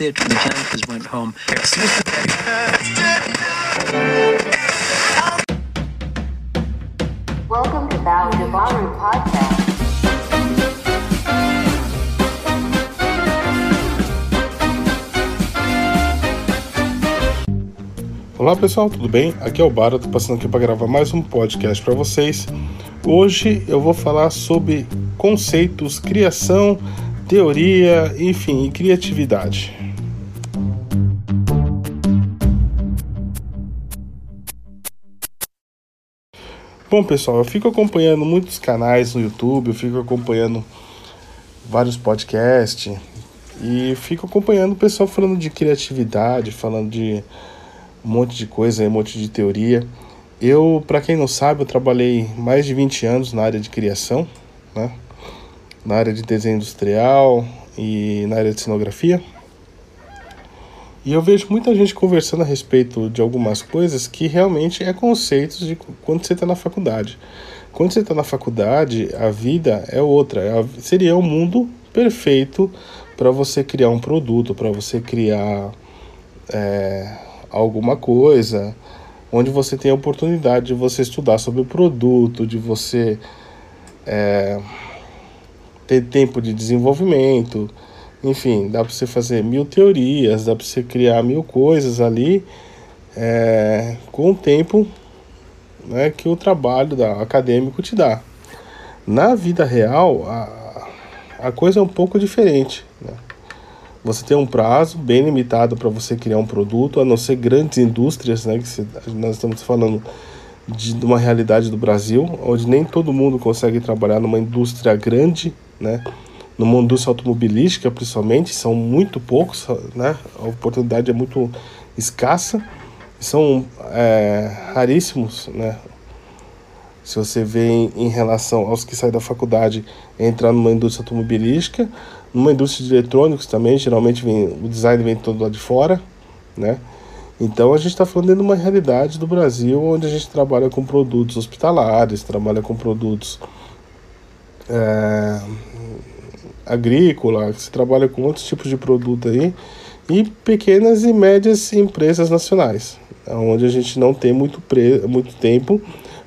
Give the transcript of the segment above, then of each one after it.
it. The campers went home. Welcome to Bao Dabaru Podcast. Olá pessoal, tudo bem? Aqui é o Bara, tô passando aqui para gravar mais um podcast para vocês. Hoje eu vou falar sobre conceitos, criação, teoria, enfim, e criatividade. Bom pessoal, eu fico acompanhando muitos canais no YouTube, eu fico acompanhando vários podcasts e fico acompanhando o pessoal falando de criatividade, falando de um monte de coisa, um monte de teoria. Eu, para quem não sabe, eu trabalhei mais de 20 anos na área de criação, né? na área de desenho industrial e na área de cenografia. E eu vejo muita gente conversando a respeito de algumas coisas que realmente é conceitos de quando você está na faculdade. Quando você está na faculdade, a vida é outra. É seria um mundo perfeito para você criar um produto, para você criar é, alguma coisa, onde você tem a oportunidade de você estudar sobre o produto, de você é, ter tempo de desenvolvimento, enfim, dá para você fazer mil teorias, dá para você criar mil coisas ali é, com o tempo né, que o trabalho da, acadêmico te dá. Na vida real, a, a coisa é um pouco diferente. Né? Você tem um prazo bem limitado para você criar um produto, a não ser grandes indústrias, né, que se, nós estamos falando de, de uma realidade do Brasil, onde nem todo mundo consegue trabalhar numa indústria grande, né? Numa indústria automobilística principalmente, são muito poucos, né? a oportunidade é muito escassa, são é, raríssimos, né? se você vê em, em, relação aos que saem da faculdade entrar numa indústria automobilística, numa indústria de eletrônicos também, geralmente vem, o design vem todo lá de fora, né? Então a gente está falando de uma realidade do Brasil onde a gente trabalha com produtos hospitalares, trabalha com produtos é, agrícola, se trabalha com outros tipos de produto aí, e pequenas e médias empresas nacionais, onde a gente não tem muito, pre... muito tempo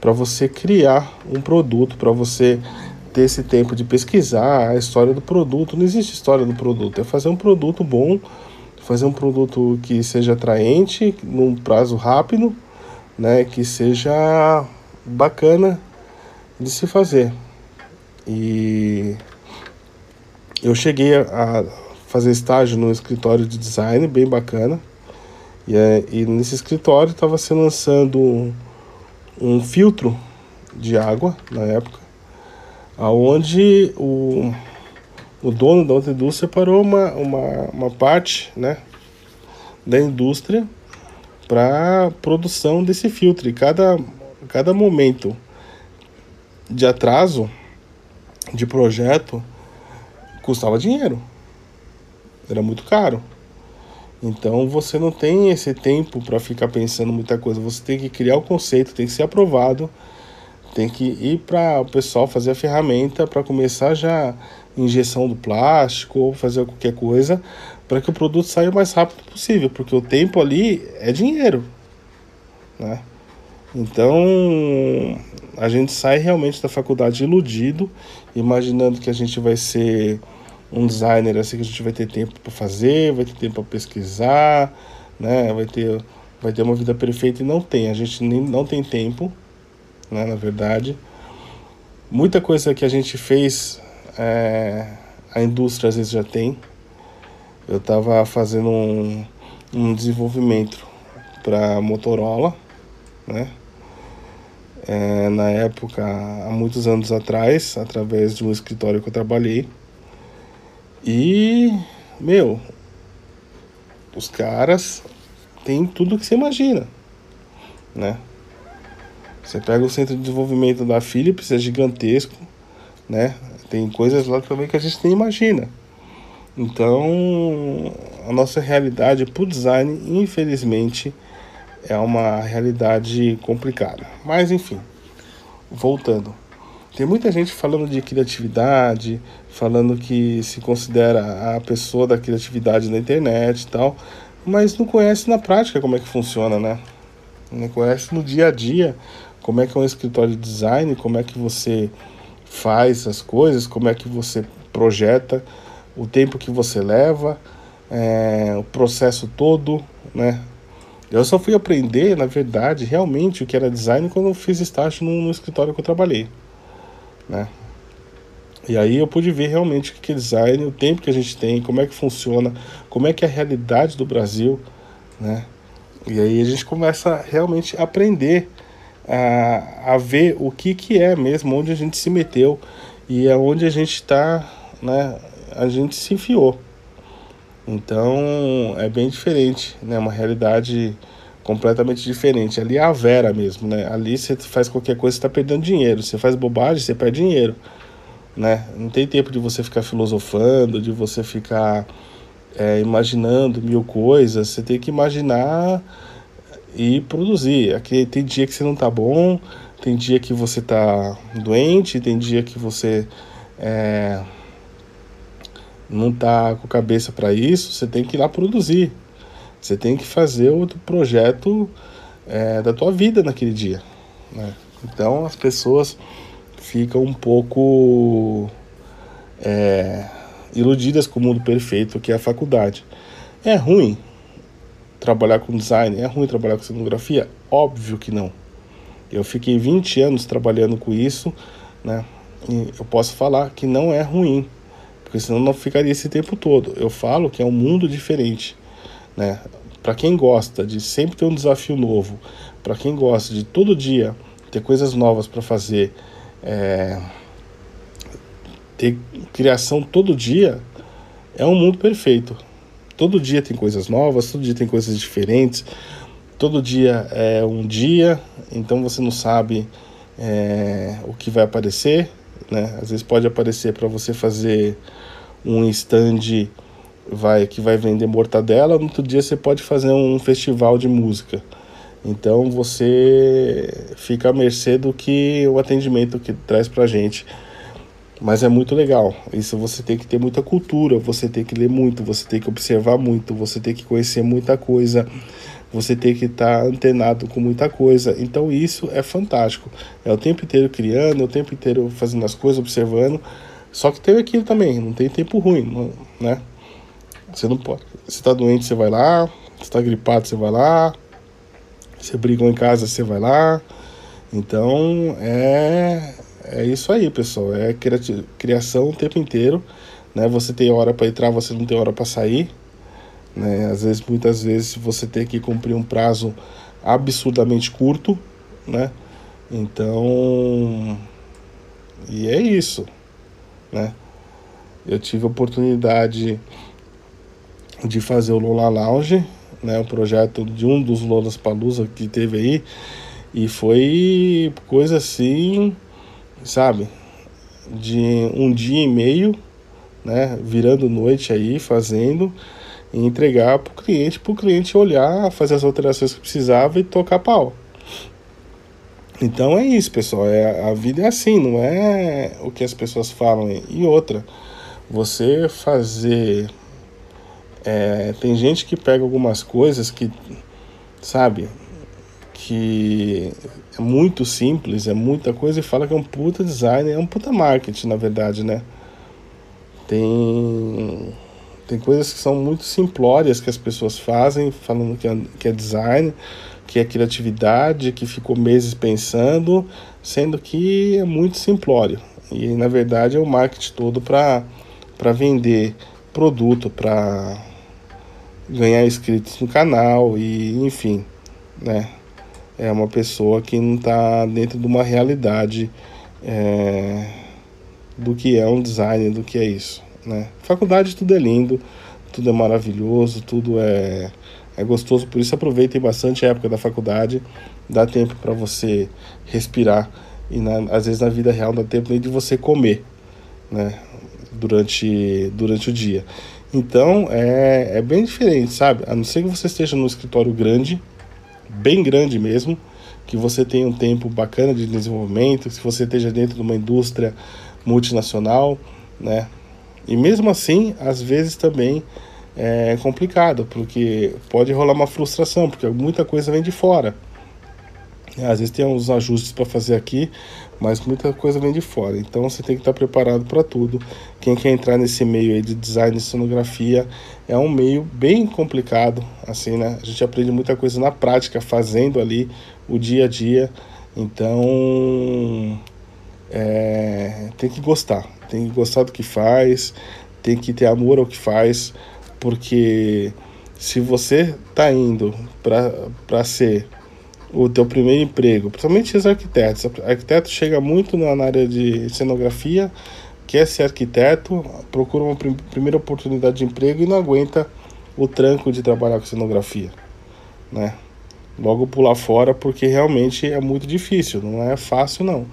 para você criar um produto, para você ter esse tempo de pesquisar a história do produto. Não existe história do produto, é fazer um produto bom, fazer um produto que seja atraente, num prazo rápido, né, que seja bacana de se fazer. E eu cheguei a fazer estágio no escritório de design, bem bacana. E, é, e nesse escritório estava se lançando um, um, filtro de água na época, aonde o, o dono da outra indústria separou uma, uma, uma parte né, da indústria para produção desse filtro. E cada, cada momento de atraso de projeto custava dinheiro. Era muito caro. Então você não tem esse tempo para ficar pensando muita coisa. Você tem que criar o conceito, tem que ser aprovado, tem que ir para o pessoal fazer a ferramenta para começar já injeção do plástico ou fazer qualquer coisa para que o produto saia o mais rápido possível, porque o tempo ali é dinheiro, né? Então a gente sai realmente da faculdade iludido, imaginando que a gente vai ser um designer assim que a gente vai ter tempo para fazer, vai ter tempo para pesquisar, né? Vai ter vai ter uma vida perfeita e não tem. A gente nem, não tem tempo, né? Na verdade, muita coisa que a gente fez é, a indústria às vezes já tem. Eu estava fazendo um, um desenvolvimento para Motorola, né? É, na época, há muitos anos atrás, através de um escritório que eu trabalhei. E, meu, os caras têm tudo que você imagina, né? Você pega o centro de desenvolvimento da Philips, é gigantesco, né? Tem coisas lá também que a gente nem imagina. Então, a nossa realidade para o design, infelizmente, é uma realidade complicada. Mas enfim, voltando. Tem muita gente falando de criatividade, falando que se considera a pessoa da criatividade na internet e tal, mas não conhece na prática como é que funciona, né? Não conhece no dia a dia como é que é um escritório de design, como é que você faz as coisas, como é que você projeta, o tempo que você leva, é, o processo todo, né? Eu só fui aprender, na verdade, realmente o que era design quando eu fiz estágio no, no escritório que eu trabalhei né? E aí eu pude ver realmente o que é design, o tempo que a gente tem, como é que funciona, como é que é a realidade do Brasil, né? E aí a gente começa realmente a aprender a, a ver o que, que é mesmo, onde a gente se meteu e aonde a gente está, né? A gente se enfiou. Então é bem diferente, né? Uma realidade completamente diferente. Ali é a Vera mesmo, né? Ali você faz qualquer coisa, você tá perdendo dinheiro. Você faz bobagem, você perde dinheiro, né? Não tem tempo de você ficar filosofando, de você ficar é, imaginando mil coisas. Você tem que imaginar e produzir. Aqui tem dia que você não tá bom, tem dia que você tá doente, tem dia que você é, não tá com cabeça para isso. Você tem que ir lá produzir. Você tem que fazer o projeto é, da tua vida naquele dia. Né? Então as pessoas ficam um pouco é, iludidas com o mundo perfeito que é a faculdade. É ruim trabalhar com design? É ruim trabalhar com cenografia? Óbvio que não. Eu fiquei 20 anos trabalhando com isso, né? E eu posso falar que não é ruim, porque senão não ficaria esse tempo todo. Eu falo que é um mundo diferente. Né? Para quem gosta de sempre ter um desafio novo, para quem gosta de todo dia ter coisas novas para fazer, é, ter criação todo dia, é um mundo perfeito. Todo dia tem coisas novas, todo dia tem coisas diferentes, todo dia é um dia, então você não sabe é, o que vai aparecer, né? Às vezes pode aparecer para você fazer um stand vai que vai vender mortadela, no outro dia você pode fazer um festival de música. Então você fica à mercê do que o atendimento que traz pra gente. Mas é muito legal. Isso você tem que ter muita cultura, você tem que ler muito, você tem que observar muito, você tem que conhecer muita coisa, você tem que estar tá antenado com muita coisa. Então isso é fantástico. É o tempo inteiro criando, é o tempo inteiro fazendo as coisas, observando. Só que tem aquilo também, não tem tempo ruim, né? Você não pode. Você tá doente, você vai lá. Você tá gripado, você vai lá. Você brigou em casa, você vai lá. Então é é isso aí, pessoal. É criação o tempo inteiro, né? Você tem hora para entrar, você não tem hora para sair, né? Às vezes, muitas vezes, você tem que cumprir um prazo absurdamente curto, né? Então, e é isso, né? Eu tive a oportunidade de fazer o Lola Lounge, né, o projeto de um dos Lolas Palusa que teve aí, e foi coisa assim, sabe, de um dia e meio, né, virando noite aí, fazendo e entregar para o cliente, para o cliente olhar, fazer as alterações que precisava e tocar pau. Então é isso, pessoal. É, a vida é assim, não é o que as pessoas falam. E outra, você fazer é, tem gente que pega algumas coisas que, sabe, que é muito simples, é muita coisa e fala que é um puta design, é um puta marketing, na verdade, né? Tem, tem coisas que são muito simplórias que as pessoas fazem, falando que é, que é design, que é criatividade, que ficou meses pensando, sendo que é muito simplório. E na verdade é o marketing todo para vender produto, para ganhar inscritos no canal e enfim, né? É uma pessoa que não está dentro de uma realidade é, do que é um design, do que é isso, né? Faculdade tudo é lindo, tudo é maravilhoso, tudo é, é gostoso, por isso aproveitem bastante a época da faculdade, dá tempo para você respirar e na, às vezes na vida real não dá tempo nem de você comer, né? Durante, durante o dia. Então é, é bem diferente, sabe? A não ser que você esteja num escritório grande, bem grande mesmo, que você tenha um tempo bacana de desenvolvimento, se você esteja dentro de uma indústria multinacional, né? E mesmo assim, às vezes também é complicado, porque pode rolar uma frustração, porque muita coisa vem de fora. Às vezes tem uns ajustes para fazer aqui, mas muita coisa vem de fora. Então você tem que estar preparado para tudo. Quem quer entrar nesse meio aí de design e sonografia é um meio bem complicado, assim, né? A gente aprende muita coisa na prática, fazendo ali o dia a dia. Então é, tem que gostar, tem que gostar do que faz, tem que ter amor ao que faz, porque se você tá indo para ser o teu primeiro emprego, principalmente os arquitetos. Arquiteto chega muito na área de cenografia, quer ser arquiteto, procura uma prim primeira oportunidade de emprego e não aguenta o tranco de trabalhar com cenografia, né? Logo pular fora porque realmente é muito difícil, não é fácil não.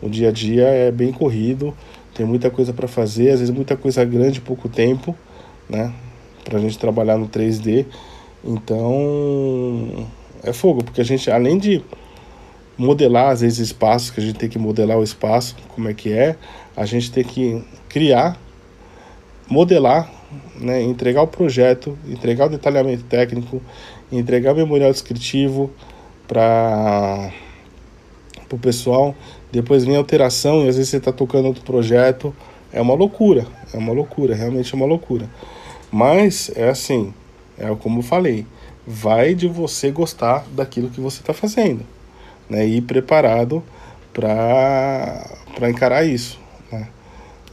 O dia a dia é bem corrido, tem muita coisa para fazer, às vezes muita coisa grande pouco tempo, né? Pra gente trabalhar no 3D. Então, é fogo, porque a gente, além de modelar, às vezes, espaços, que a gente tem que modelar o espaço, como é que é, a gente tem que criar, modelar, né, entregar o projeto, entregar o detalhamento técnico, entregar o memorial descritivo para o pessoal, depois vem alteração e às vezes você está tocando outro projeto, é uma loucura, é uma loucura, realmente é uma loucura. Mas é assim, é como eu falei, vai de você gostar daquilo que você está fazendo, né? E ir preparado para encarar isso, né?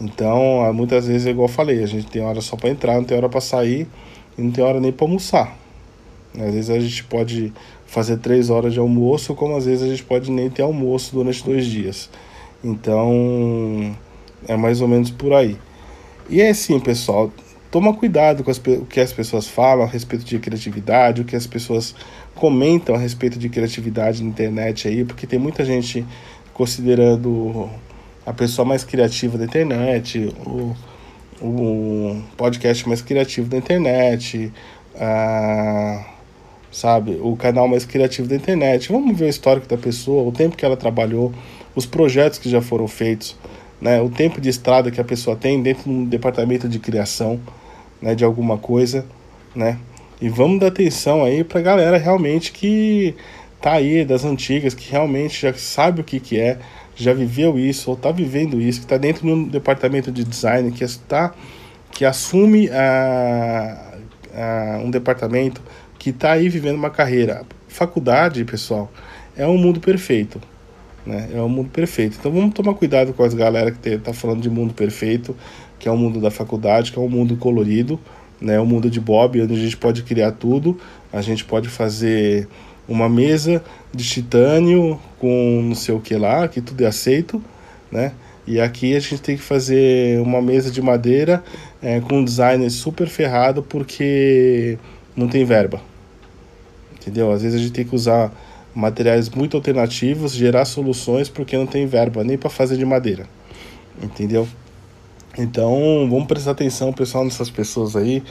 Então, muitas vezes, igual eu falei, a gente tem hora só para entrar, não tem hora para sair e não tem hora nem para almoçar. Né? Às vezes a gente pode fazer três horas de almoço, como às vezes a gente pode nem ter almoço durante dois dias. Então, é mais ou menos por aí. E é assim, pessoal, toma cuidado com as, o que as pessoas falam a respeito de criatividade, o que as pessoas comentam a respeito de criatividade na internet aí, porque tem muita gente considerando a pessoa mais criativa da internet, o, o podcast mais criativo da internet, a, sabe, o canal mais criativo da internet. Vamos ver o histórico da pessoa, o tempo que ela trabalhou, os projetos que já foram feitos, né, o tempo de estrada que a pessoa tem dentro de um departamento de criação né, de alguma coisa, né? E vamos dar atenção aí pra galera realmente que tá aí das antigas, que realmente já sabe o que que é, já viveu isso ou tá vivendo isso, que tá dentro de um departamento de design, que está que assume a, a, um departamento que tá aí vivendo uma carreira. Faculdade, pessoal, é um mundo perfeito. Né? É um mundo perfeito. Então vamos tomar cuidado com as galera que tá falando de mundo perfeito, que é o mundo da faculdade, que é um mundo colorido, né? O mundo de Bob, onde a gente pode criar tudo. A gente pode fazer uma mesa de titânio com não sei o que lá, que tudo é aceito, né? E aqui a gente tem que fazer uma mesa de madeira é, com um design super ferrado porque não tem verba. Entendeu? Às vezes a gente tem que usar materiais muito alternativos, gerar soluções porque não tem verba nem para fazer de madeira. Entendeu? Então, vamos prestar atenção, pessoal, nessas pessoas aí.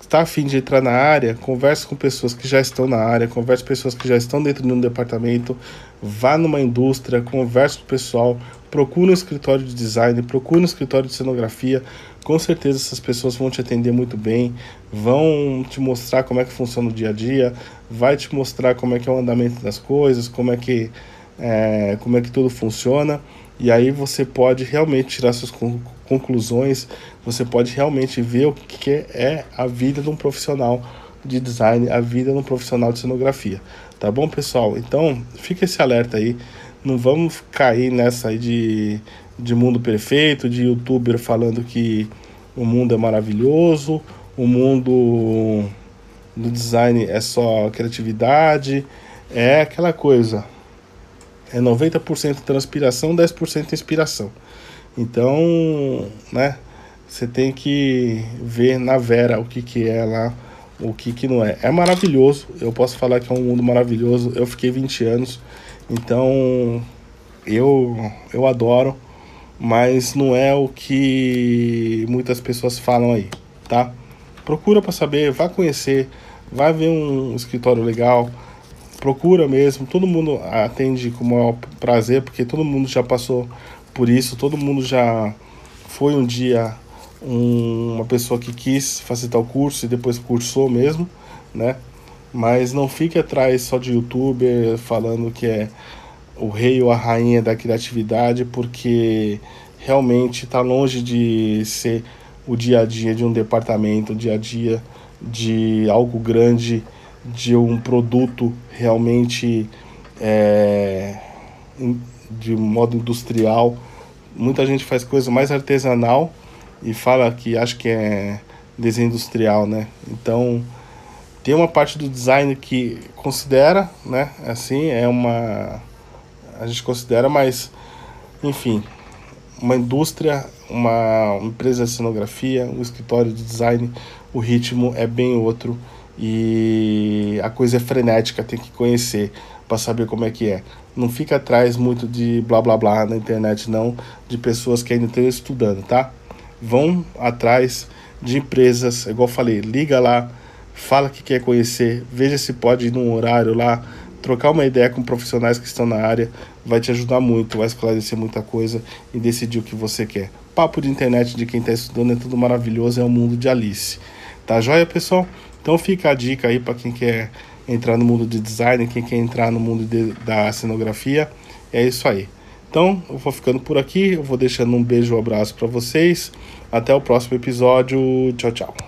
Está afim de entrar na área, converse com pessoas que já estão na área, converse com pessoas que já estão dentro de um departamento, vá numa indústria, converse com o pessoal, procure um escritório de design, procure um escritório de cenografia. Com certeza essas pessoas vão te atender muito bem, vão te mostrar como é que funciona o dia a dia, vai te mostrar como é que é o andamento das coisas, como é que, é, como é que tudo funciona. E aí você pode realmente tirar suas conclusões, você pode realmente ver o que é a vida de um profissional de design, a vida de um profissional de cenografia. Tá bom, pessoal? Então, fica esse alerta aí. Não vamos cair nessa aí de, de mundo perfeito, de youtuber falando que o mundo é maravilhoso, o mundo do design é só criatividade, é aquela coisa é 90% transpiração, 10% inspiração. Então, né, você tem que ver na Vera o que, que é lá, o que, que não é. É maravilhoso, eu posso falar que é um mundo maravilhoso. Eu fiquei 20 anos, então eu, eu adoro, mas não é o que muitas pessoas falam aí, tá? Procura para saber, vá conhecer, vai ver um escritório legal, procura mesmo, todo mundo atende com o maior prazer, porque todo mundo já passou por isso, todo mundo já foi um dia um, uma pessoa que quis fazer tal curso e depois cursou mesmo, né? Mas não fique atrás só de youtuber falando que é o rei ou a rainha da criatividade, porque realmente está longe de ser o dia a dia de um departamento, o dia a dia de algo grande, de um produto realmente é, de modo industrial. Muita gente faz coisa mais artesanal e fala que acho que é desenho industrial, né? Então tem uma parte do design que considera, né? Assim, é uma a gente considera, mas enfim, uma indústria, uma empresa de cenografia, um escritório de design, o ritmo é bem outro e a coisa é frenética, tem que conhecer para saber como é que é. Não fica atrás muito de blá blá blá na internet não, de pessoas que ainda estão estudando, tá? Vão atrás de empresas, igual falei, liga lá, fala que quer conhecer, veja se pode ir num horário lá, trocar uma ideia com profissionais que estão na área, vai te ajudar muito, vai esclarecer muita coisa e decidir o que você quer. Papo de internet de quem está estudando é tudo maravilhoso, é o mundo de Alice. Tá joia, pessoal? Então fica a dica aí para quem quer entrar no mundo de design, quem quer entrar no mundo de, da cenografia. É isso aí. Então, eu vou ficando por aqui, eu vou deixando um beijo, um abraço para vocês. Até o próximo episódio. Tchau, tchau.